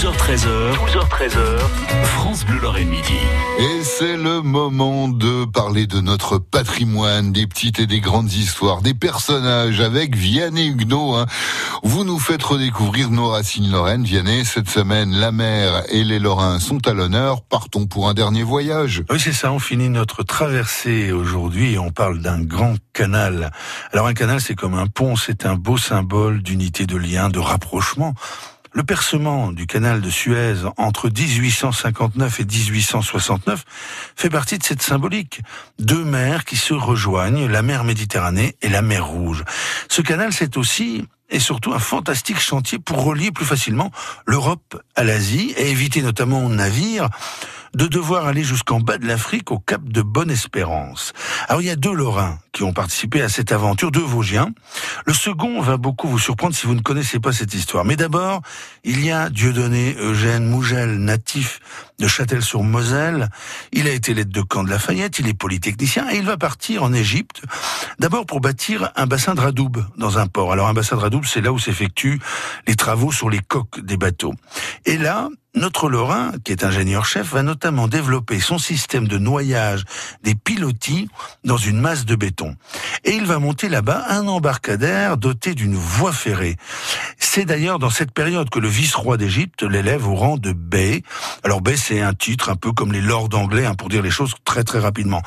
12h13h, 12h13h, France Bleu Lorraine Midi. Et c'est le moment de parler de notre patrimoine, des petites et des grandes histoires, des personnages avec Vianney Huguenot. Hein. Vous nous faites redécouvrir nos racines lorraines. Vianney, cette semaine, la mer et les Lorrains sont à l'honneur. Partons pour un dernier voyage. Oui, c'est ça. On finit notre traversée aujourd'hui et on parle d'un grand canal. Alors un canal, c'est comme un pont. C'est un beau symbole d'unité de lien, de rapprochement. Le percement du canal de Suez entre 1859 et 1869 fait partie de cette symbolique. Deux mers qui se rejoignent, la mer Méditerranée et la mer Rouge. Ce canal, c'est aussi et surtout un fantastique chantier pour relier plus facilement l'Europe à l'Asie et éviter notamment aux navires de devoir aller jusqu'en bas de l'Afrique au cap de Bonne-Espérance. Alors il y a deux Lorrains qui ont participé à cette aventure, deux Vosgiens. Le second va beaucoup vous surprendre si vous ne connaissez pas cette histoire. Mais d'abord, il y a Dieudonné Eugène Mougel, natif de Châtel-sur-Moselle. Il a été l'aide de camp de Lafayette, il est polytechnicien et il va partir en Égypte, d'abord pour bâtir un bassin de radoub dans un port. Alors un bassin de radoub, c'est là où s'effectuent les travaux sur les coques des bateaux. Et là, notre Lorrain, qui est ingénieur-chef, va notamment développer son système de noyage des pilotis dans une masse de béton. Et il va monter là-bas un embarcadère doté d'une voie ferrée. C'est d'ailleurs dans cette période que le vice-roi d'Égypte l'élève au rang de bey. Alors bey, c'est un titre un peu comme les lords anglais, hein, pour dire les choses très très rapidement.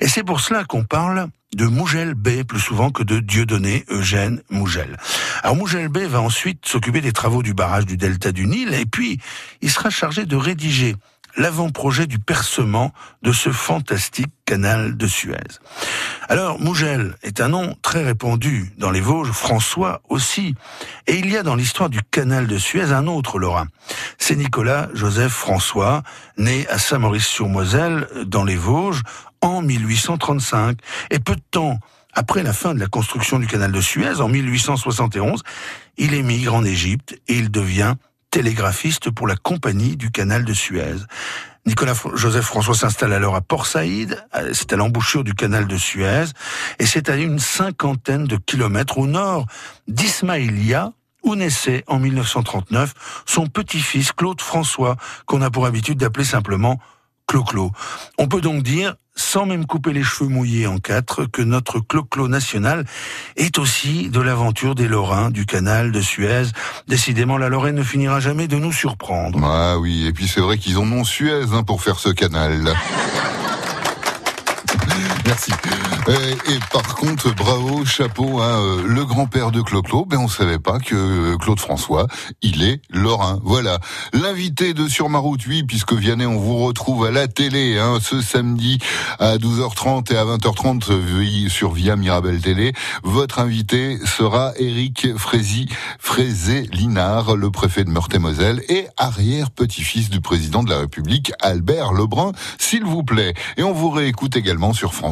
Et c'est pour cela qu'on parle de Mougel B plus souvent que de Dieudonné Eugène Mougel. Alors Mougel B va ensuite s'occuper des travaux du barrage du delta du Nil et puis il sera chargé de rédiger l'avant-projet du percement de ce fantastique canal de Suez. Alors, Mougel est un nom très répandu dans les Vosges, François aussi. Et il y a dans l'histoire du canal de Suez un autre Lorrain. C'est Nicolas Joseph François, né à Saint-Maurice-sur-Moselle, dans les Vosges, en 1835. Et peu de temps après la fin de la construction du canal de Suez, en 1871, il émigre en Égypte et il devient télégraphiste pour la compagnie du canal de Suez. Nicolas Joseph François s'installe alors à Port Saïd, c'est à l'embouchure du canal de Suez, et c'est à une cinquantaine de kilomètres au nord d'Ismaïlia, où naissait en 1939 son petit-fils Claude François, qu'on a pour habitude d'appeler simplement Clo-Clo. On peut donc dire sans même couper les cheveux mouillés en quatre, que notre clo-clo national est aussi de l'aventure des Lorrains du canal de Suez. Décidément, la Lorraine ne finira jamais de nous surprendre. Ah oui, et puis c'est vrai qu'ils ont nom Suez hein, pour faire ce canal. Merci. Et, par contre, bravo, chapeau, euh, le grand-père de Claude, ben on savait pas que Claude François, il est lorrain. Voilà. L'invité de Sur ma route, oui, puisque Vianney, on vous retrouve à la télé hein, ce samedi à 12h30 et à 20h30 sur Via Mirabel Télé. Votre invité sera Éric Frézy, Frézé Linard, le préfet de Meurthe-et-Moselle et arrière-petit-fils du président de la République, Albert Lebrun, s'il vous plaît. Et on vous réécoute également sur